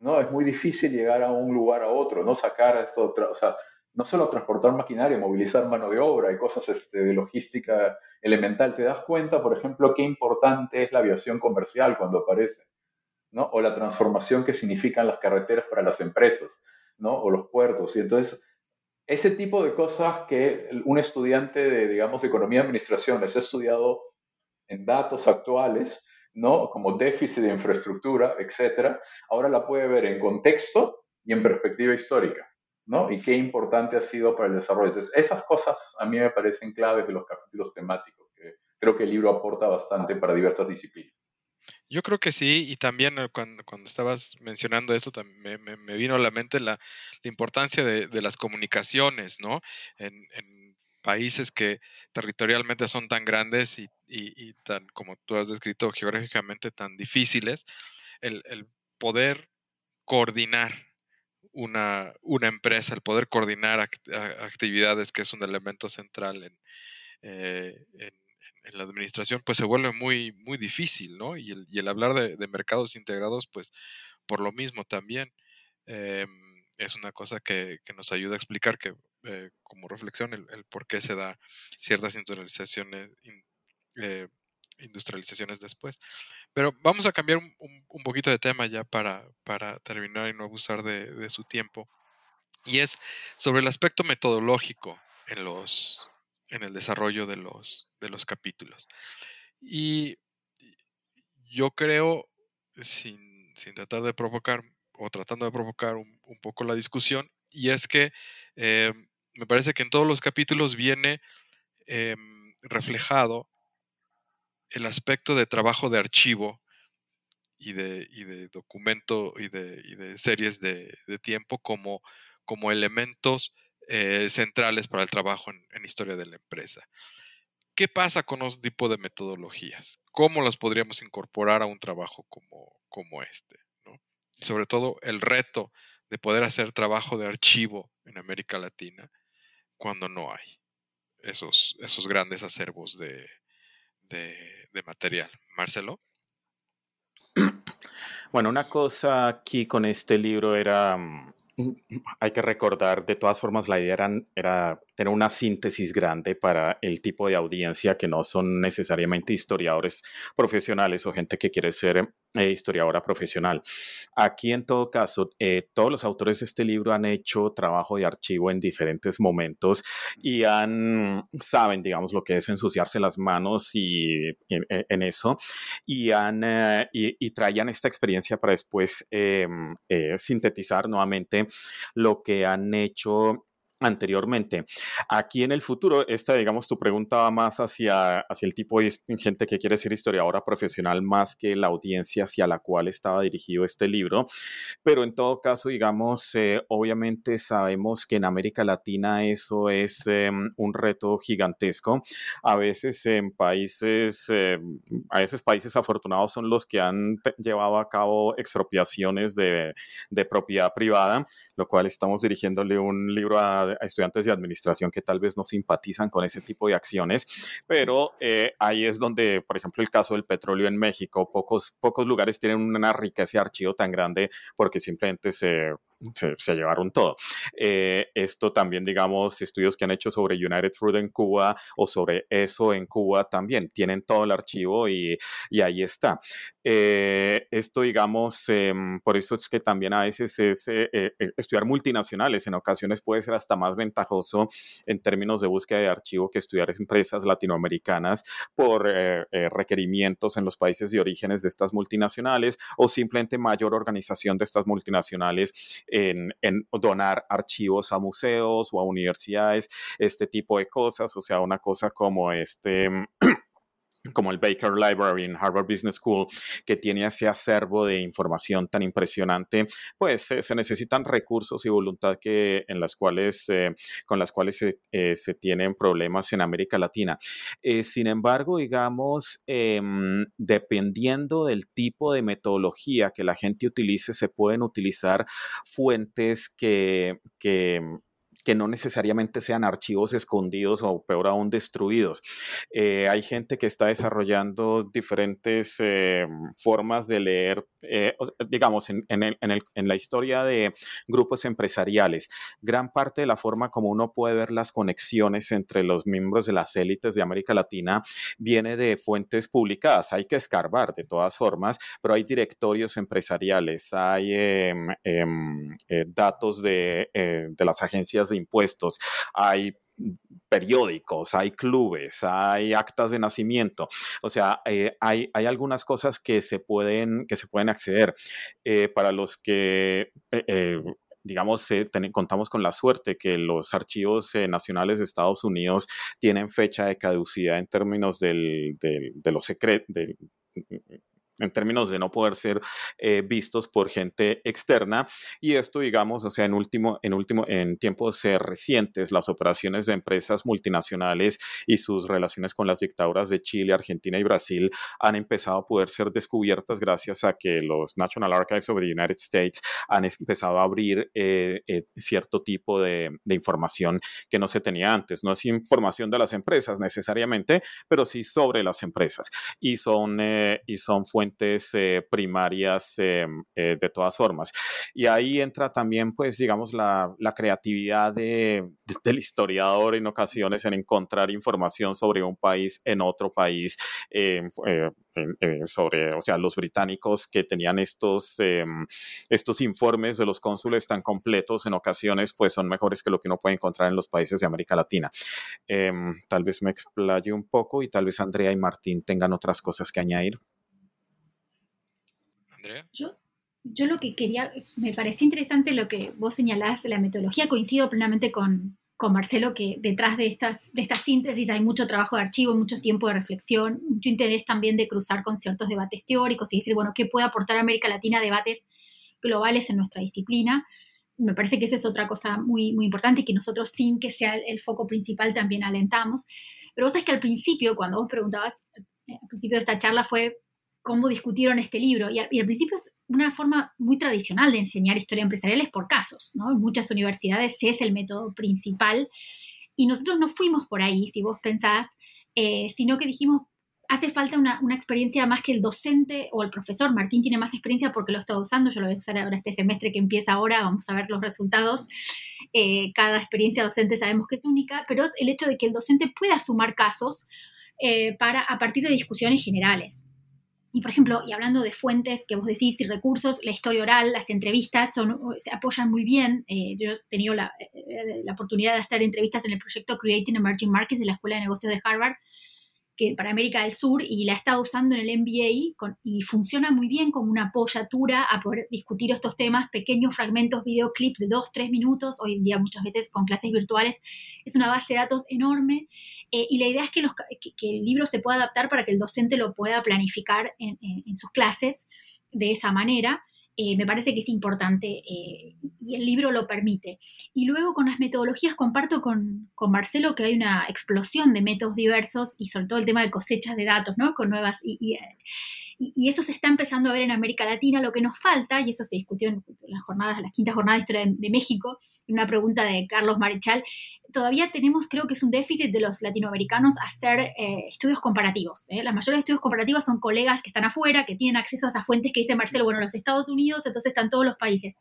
¿no? Es muy difícil llegar a un lugar a otro, no sacar esto, o sea, no solo transportar maquinaria, movilizar mano de obra y cosas este, de logística elemental. Te das cuenta, por ejemplo, qué importante es la aviación comercial cuando aparece, ¿no? O la transformación que significan las carreteras para las empresas, ¿no? O los puertos. Y entonces, ese tipo de cosas que un estudiante de, digamos, de economía y administración les ha estudiado en datos actuales, ¿no? Como déficit de infraestructura, etcétera, ahora la puede ver en contexto y en perspectiva histórica. ¿no? Y qué importante ha sido para el desarrollo. Entonces, esas cosas a mí me parecen claves de los capítulos temáticos, que creo que el libro aporta bastante para diversas disciplinas. Yo creo que sí, y también eh, cuando, cuando estabas mencionando esto, me, me, vino a la mente la, la importancia de, de, las comunicaciones, ¿no? En, en, países que territorialmente son tan grandes y, y, y, tan, como tú has descrito, geográficamente tan difíciles, el, el poder coordinar una, una empresa, el poder coordinar actividades, que es un elemento central eh, en, en, la administración, pues se vuelve muy, muy difícil, ¿no? Y el, y el hablar de, mercados integrados, pues por lo mismo también. Eh, es una cosa que, que, nos ayuda a explicar que eh, como reflexión el, el, por qué se da ciertas industrializaciones, in, eh, industrializaciones después. Pero vamos a cambiar un, un, poquito de tema ya para, para, terminar y no abusar de, de, su tiempo. Y es sobre el aspecto metodológico en, los, en el desarrollo de los, de los capítulos. Y yo creo, sin, sin tratar de provocar o tratando de provocar un, un poco la discusión, y es que eh, me parece que en todos los capítulos viene eh, reflejado el aspecto de trabajo de archivo y de, y de documento y de, y de series de, tiempo como, como elementos eh, centrales para el trabajo en, historia de la empresa. ¿Qué pasa con los tipos de metodologías? ¿Cómo las podríamos incorporar a un trabajo como, como este? sobre todo el reto de poder hacer trabajo de archivo en América Latina cuando no hay esos, esos grandes acervos de, de, material. Marcelo. <clears throat> Bueno, una cosa aquí con este libro era, mm, hay que recordar, de todas formas, la idea era tener una síntesis grande para el tipo de audiencia que no son necesariamente historiadores profesionales o gente que quiere ser eh, historiadora profesional. Aquí, en todo caso, eh, todos los autores de este libro han hecho trabajo de archivo en diferentes momentos y han, saben, digamos, lo que es ensuciarse las manos y en, eso y han, eh, y, y, traían esta experiencia para después em, sintetizar nuevamente lo que han hecho anteriormente. Aquí en el futuro, esta, digamos, tu pregunta va más hacia, hacia el tipo de gente que quiere ser historiadora profesional más que la audiencia hacia la cual estaba dirigido este libro. Pero en todo caso, digamos, eh, obviamente sabemos que en América Latina eso es eh, un reto gigantesco. A veces en países, eh, a veces países afortunados son los que han llevado a cabo expropiaciones de, de propiedad privada, lo cual estamos dirigiéndole un libro a a estudiantes de administración que tal vez no simpatizan con ese tipo de acciones, pero eh, ahí es donde, por ejemplo, el caso del petróleo en México, pocos, pocos lugares tienen una riqueza de archivo tan grande porque simplemente se, se, llevaron todo. Eh, esto también, digamos, estudios que han hecho sobre United Fruit en Cuba o sobre eso en Cuba también tienen todo el archivo y, y ahí está. Eh, esto, digamos, em, por eso es que también a veces es eh, estudiar multinacionales, en ocasiones puede ser hasta más ventajoso en términos de búsqueda de archivo que estudiar empresas latinoamericanas por requerimientos en los países de orígenes de estas multinacionales o simplemente mayor organización de estas multinacionales en, donar archivos a museos o a universidades, este tipo de cosas, o sea, una cosa como este... como el Baker Library en Harvard Business School, que tiene ese acervo de información tan impresionante, pues eh, se necesitan recursos y voluntad que, en las cuales, eh, con las cuales eh, se, tienen problemas en América Latina. sin embargo, digamos, em, dependiendo del tipo de metodología que la gente utilice, se pueden utilizar fuentes que, que que no necesariamente sean archivos escondidos o peor aún destruidos. Eh, hay gente que está desarrollando diferentes eh, formas de leer, eh, digamos, en, en, la historia de grupos empresariales. Gran parte de la forma como uno puede ver las conexiones entre los miembros de las élites de América Latina viene de fuentes publicadas. Hay que escarbar de todas formas, pero hay directorios empresariales, hay em, em, datos de, de las agencias de impuestos, hay periódicos, hay clubes, hay actas de nacimiento. O sea, eh, hay, hay, algunas cosas que se pueden, que se pueden acceder. Eh, para los que eh, digamos, contamos con la suerte que los archivos nacionales de Estados Unidos tienen fecha de caducidad en términos de los secretos, en términos de no poder ser eh, vistos por gente externa. Y esto, digamos, o sea, en último, en último, en tiempos eh, recientes, las operaciones de empresas multinacionales y sus relaciones con las dictaduras de Chile, Argentina y Brasil han empezado a poder ser descubiertas gracias a que los National Archives of the United States han empezado a abrir eh, cierto tipo de, de información que no se tenía antes. No es información de las empresas necesariamente, pero sí sobre las empresas. Y son, y son fuentes eh, primarias em, eh, de todas formas. Y ahí entra también, pues, digamos, la, creatividad del historiador en ocasiones en encontrar información sobre un país en otro país, em, eh, sobre, o sea, los británicos que tenían estos, em, estos informes de los cónsules tan completos en ocasiones, pues son mejores que lo que uno puede encontrar en los países de América Latina. tal vez me explaye un poco y tal vez Andrea y Martín tengan otras cosas que añadir. Yo, yo lo que quería, me parece interesante lo que vos señalás de la metodología, coincido plenamente con, con Marcelo que detrás de estas, de estas síntesis hay mucho trabajo de archivo, mucho tiempo de reflexión, mucho interés también de cruzar con ciertos debates teóricos y decir, bueno, ¿qué puede aportar América Latina debates globales en nuestra disciplina? Me parece que esa es otra cosa muy, muy importante y que nosotros, sin que sea el, foco principal, también alentamos. Pero vos sabés que al principio, cuando vos preguntabas, eh, al principio de esta charla fue cómo discutieron este libro. Y, al principio es una forma muy tradicional de enseñar historia empresarial es por casos, ¿no? En muchas universidades es el método principal. Y nosotros no fuimos por ahí, si vos pensás, eh, sino que dijimos, hace falta una, experiencia más que el docente o el profesor. Martín tiene más experiencia porque lo está usando, yo lo voy a usar ahora este semestre que empieza ahora, vamos a ver los resultados. Eh, cada experiencia docente sabemos que es única, pero es el hecho de que el docente pueda sumar casos eh, para, a partir de discusiones generales. Y por ejemplo, y hablando de fuentes que vos decís y recursos, la historia oral, las entrevistas son, se apoyan muy bien. Eh, yo he tenido la, eh, la, oportunidad de hacer entrevistas en el proyecto Creating Emerging Markets de la Escuela de Negocios de Harvard que para América del Sur y la estado usando en el MBA y funciona muy bien como una apoyatura a poder discutir estos temas, pequeños fragmentos, videoclips de dos, tres minutos, hoy en día muchas veces con clases virtuales, es una base de datos enorme eh, y la idea es que, los, que, el libro se pueda adaptar para que el docente lo pueda planificar en sus clases de esa manera. Eh, me parece que es importante eh, y el libro lo permite. Y luego con las metodologías comparto con, con, Marcelo que hay una explosión de métodos diversos y sobre todo el tema de cosechas de datos, ¿no? Con nuevas... Y, y, eso se está empezando a ver en América Latina. Lo que nos falta, y eso se discutió en las jornadas, las quintas jornadas de historia de, México, una pregunta de Carlos Marichal, todavía tenemos, creo que es un déficit de los latinoamericanos hacer eh, estudios comparativos. ¿eh? Las mayores estudios comparativos son colegas que están afuera, que tienen acceso a esas fuentes que dice Marcelo, bueno, los Estados Unidos, entonces están todos los países.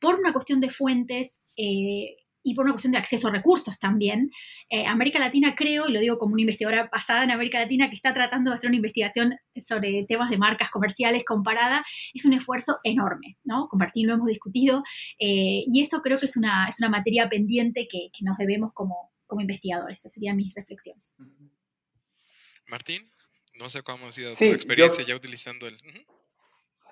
por una cuestión de fuentes eh, y por una cuestión de acceso a recursos también. Eh, América Latina creo, y lo digo como una investigadora basada en América Latina que está tratando de hacer una investigación sobre temas de marcas comerciales comparada, es un esfuerzo enorme, ¿no? Compartir lo hemos discutido, eh, y eso creo que es una, es una materia pendiente que, nos debemos como, como investigadores. Esas serían mis reflexiones. Martín, no sé cómo ha sido tu experiencia ya utilizando el...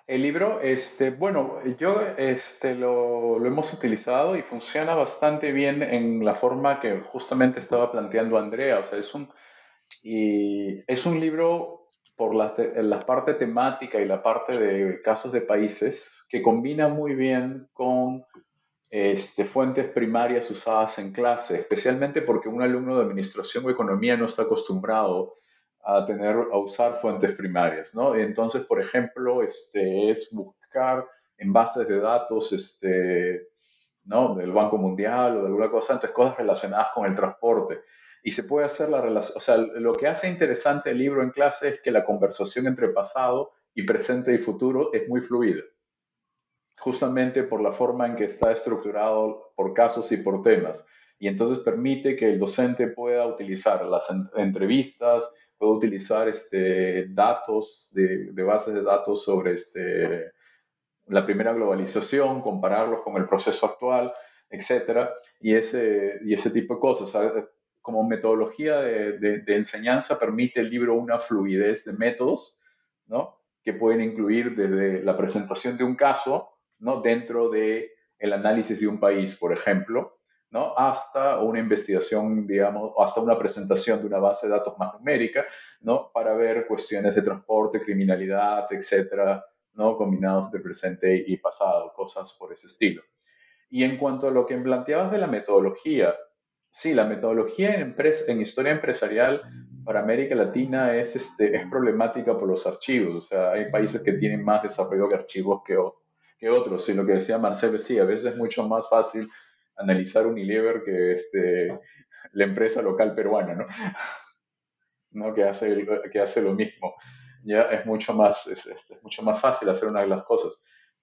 El libro, este, bueno, yo este, lo, hemos utilizado y funciona bastante bien en la forma que justamente estaba planteando Andrea. O sea, es un, y es un libro por la, la parte temática y la parte de casos de países que combina muy bien con este, fuentes primarias usadas en clase, especialmente porque un alumno de administración o economía no está acostumbrado a tener, a usar fuentes primarias, ¿no? Entonces, por ejemplo, este, es buscar en bases de datos, este, ¿no? Del Banco Mundial o de alguna cosa, entonces cosas relacionadas con el transporte. Y se puede hacer la relación, o sea, lo que hace interesante el libro en clase es que la conversación entre pasado y presente y futuro es muy fluida, justamente por la forma en que está estructurado por casos y por temas. Y entonces permite que el docente pueda utilizar las entrevistas, puedo utilizar este, datos de, bases de datos sobre este, la primera globalización, compararlos con el proceso actual, etcétera, y ese, y ese tipo de cosas. como metodología de, de, enseñanza permite el libro una fluidez de métodos, ¿no? Que pueden incluir desde la presentación de un caso, ¿no? Dentro de el análisis de un país, por ejemplo, ¿no? hasta una investigación, digamos, hasta una presentación de una base de datos más numérica, ¿no? para ver cuestiones de transporte, criminalidad, etcétera, ¿no? combinados de presente y pasado, cosas por ese estilo. Y en cuanto a lo que planteabas de la metodología, sí, la metodología en, en historia empresarial para América Latina es, este, es problemática por los archivos. O sea, hay países que tienen más desarrollo de archivos que, que otros. Y lo que decía Marcelo, sí, a veces es mucho más fácil analizar Unilever que este, la empresa local peruana, ¿no? <laughs> ¿no? Que, hace, que hace lo mismo. Ya es mucho, más, es, mucho más fácil hacer una de las cosas.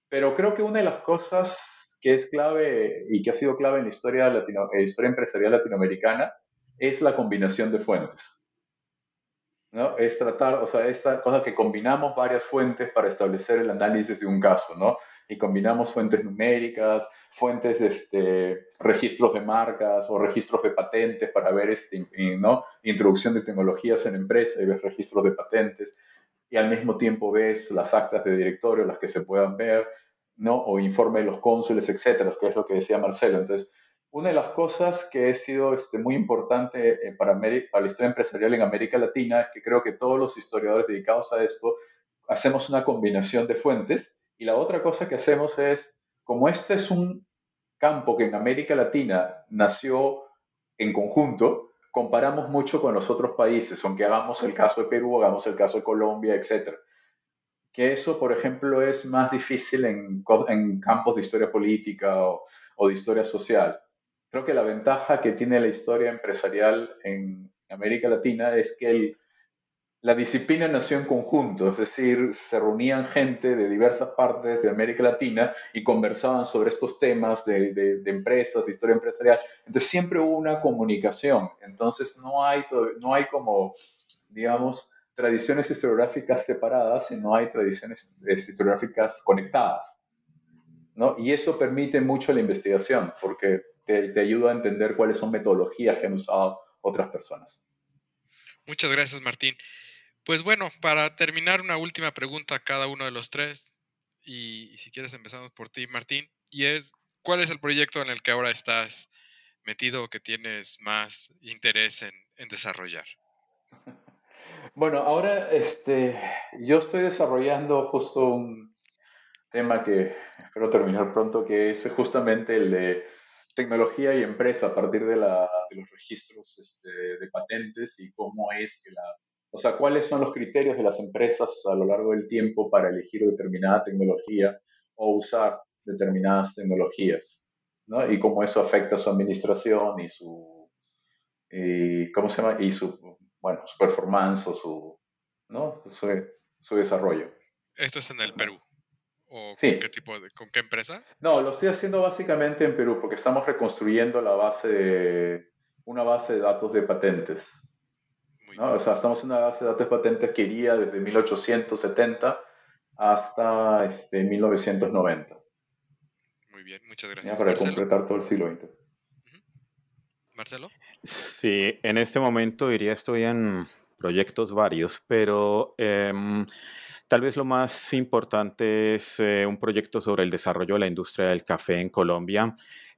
Pero creo que una de las cosas que es clave y que ha sido clave en la historia, latino, la historia empresarial latinoamericana es la combinación de fuentes. ¿No? Es tratar, o sea, esta cosa que combinamos varias fuentes para establecer el análisis de un caso, ¿no? y combinamos fuentes numéricas, fuentes, este, registros de marcas o registros de patentes para ver este, ¿no? introducción de tecnologías en empresa y ves registros de patentes y al mismo tiempo ves las actas de directorio, las que se puedan ver, ¿no? o informe de los cónsules, etcétera, que es lo que decía Marcelo. Entonces, una de las cosas que ha sido este, muy importante eh, para, para la historia empresarial en América Latina es que creo que todos los historiadores dedicados a esto hacemos una combinación de fuentes y la otra cosa que hacemos es, como este es un campo que en América Latina nació en conjunto, comparamos mucho con los otros países, aunque hagamos el caso de Perú, hagamos el caso de Colombia, etc. Que eso, por ejemplo, es más difícil en, en campos de historia política o, o de historia social. Creo que la ventaja que tiene la historia empresarial en América Latina es que el, la disciplina nació en conjunto, es decir, se reunían gente de diversas partes de América Latina y conversaban sobre estos temas de, empresas, de historia empresarial. Entonces siempre hubo una comunicación. Entonces no hay, no hay como, digamos, tradiciones historiográficas separadas, sino hay tradiciones historiográficas conectadas. ¿no? Y eso permite mucho la investigación, porque te, te ayuda a entender cuáles son metodologías que han usado otras personas. Muchas gracias, Martín. Pues bueno, para terminar, una última pregunta a cada uno de los tres. Y, si quieres empezamos por ti, Martín. Y es, ¿cuál es el proyecto en el que ahora estás metido o que tienes más interés en, desarrollar? <laughs> Bueno, ahora este, yo estoy desarrollando justo un tema que espero terminar pronto, que es justamente el de tecnología y empresa a partir de, los registros este, de patentes y cómo es que la o sea, cuáles son los criterios de las empresas a lo largo del tiempo para elegir determinada tecnología o usar determinadas tecnologías, ¿no? Y cómo eso afecta su administración y su, ¿cómo se llama? Y su, bueno, su performance o su, ¿no? Su desarrollo. Esto es en el Perú. ¿O con qué tipo de, con qué empresas? No, lo estoy haciendo básicamente en Perú porque estamos reconstruyendo la base de, una base de datos de patentes. ¿no? O sea, estamos en una base de datos de patentes que iría desde 1870 hasta este, 1990. Muy bien, muchas gracias. para completar todo el siglo XX. Marcelo. Sí, en este momento diría estoy en proyectos varios, pero em, tal vez lo más importante es eh, un proyecto sobre el desarrollo de la industria del café en Colombia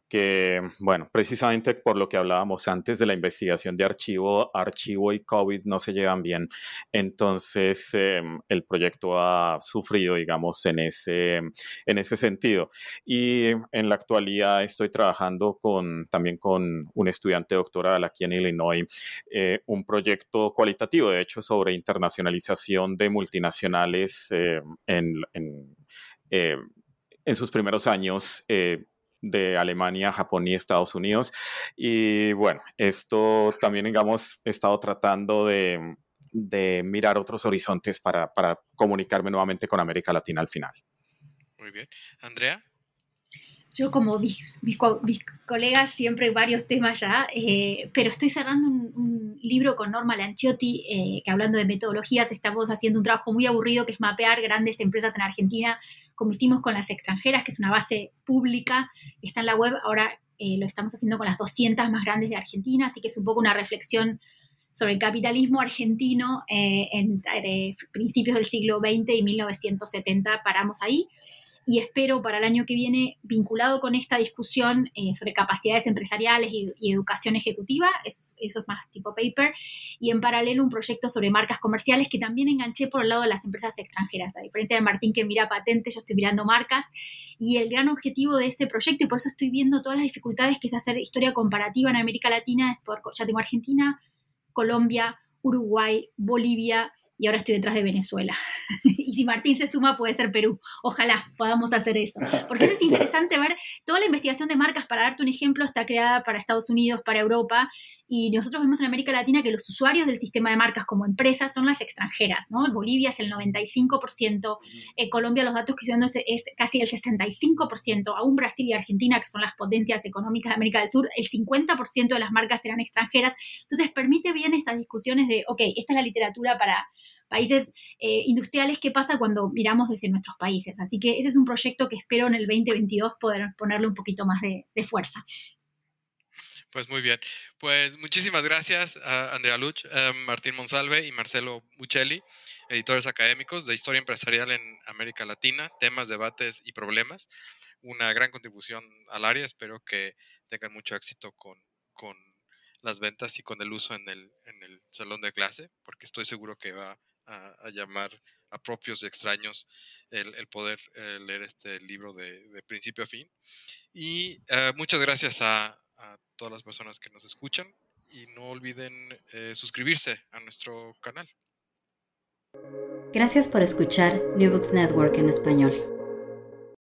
que, bueno, precisamente por lo que hablábamos antes de la investigación de archivo, archivo y COVID no se llevan bien. Entonces, em, el proyecto ha sufrido, digamos, en ese, en ese sentido. Y en la actualidad estoy trabajando con, también con un estudiante doctoral aquí en Illinois, eh, un proyecto cualitativo, de hecho, sobre internacionalización de multinacionales em, en, en, em, en sus primeros años eh, de Alemania, Japón y Estados Unidos. Y bueno, esto también, digamos, he estado tratando de, mirar otros horizontes para, comunicarme nuevamente con América Latina al final. Muy bien. Andrea. Yo como mis, mis, colegas siempre varios temas ya, eh, pero estoy cerrando un, libro con Norma Lanchotti, eh, que hablando de metodologías, estamos haciendo un trabajo muy aburrido que es mapear grandes empresas en Argentina como hicimos con las extranjeras, que es una base pública, está en la web, ahora eh, lo estamos haciendo con las 200 más grandes de Argentina, así que es un poco una reflexión sobre el capitalismo argentino eh, en eh, principios del siglo XX y 1970, paramos ahí y espero para el año que viene, vinculado con esta discusión eh, sobre capacidades empresariales y, educación ejecutiva, eso es más tipo paper, y en paralelo un proyecto sobre marcas comerciales que también enganché por el lado de las empresas extranjeras. A diferencia de Martín que mira patentes, yo estoy mirando marcas, y el gran objetivo de ese proyecto, y por eso estoy viendo todas las dificultades que es hacer historia comparativa en América Latina, es por, ya tengo Argentina, Colombia, Uruguay, Bolivia, y ahora estoy detrás de Venezuela. <laughs> si Martín se suma, puede ser Perú. Ojalá podamos hacer eso. <laughs> Porque es interesante ver toda la investigación de marcas, para darte un ejemplo, está creada para Estados Unidos, para Europa, y nosotros vemos en América Latina que los usuarios del sistema de marcas como empresas son las extranjeras, ¿no? En Bolivia es el 95%, en Colombia los datos que estoy dando es, casi el 65%, aún Brasil y Argentina, que son las potencias económicas de América del Sur, el 50% de las marcas eran extranjeras. Entonces permite bien estas discusiones de, ok, esta es la literatura para países eh, industriales, qué pasa cuando miramos desde nuestros países. Así que ese es un proyecto que espero en el 2022 poder ponerle un poquito más de fuerza. Pues muy bien. Pues muchísimas gracias a Andrea Luch, eh, Martín Monsalve y Marcelo Buccelli, editores académicos de Historia Empresarial en América Latina, temas, debates y problemas. Una gran contribución al área. Espero que tengan mucho éxito con, con las ventas y con el uso en el, en el salón de clase, porque estoy seguro que va a, llamar a propios y extraños el, poder eh, leer este libro de, principio a fin. Y eh, muchas gracias a, a todas las personas que nos escuchan y no olviden eh, suscribirse a nuestro canal. Gracias por escuchar New Books Network en español.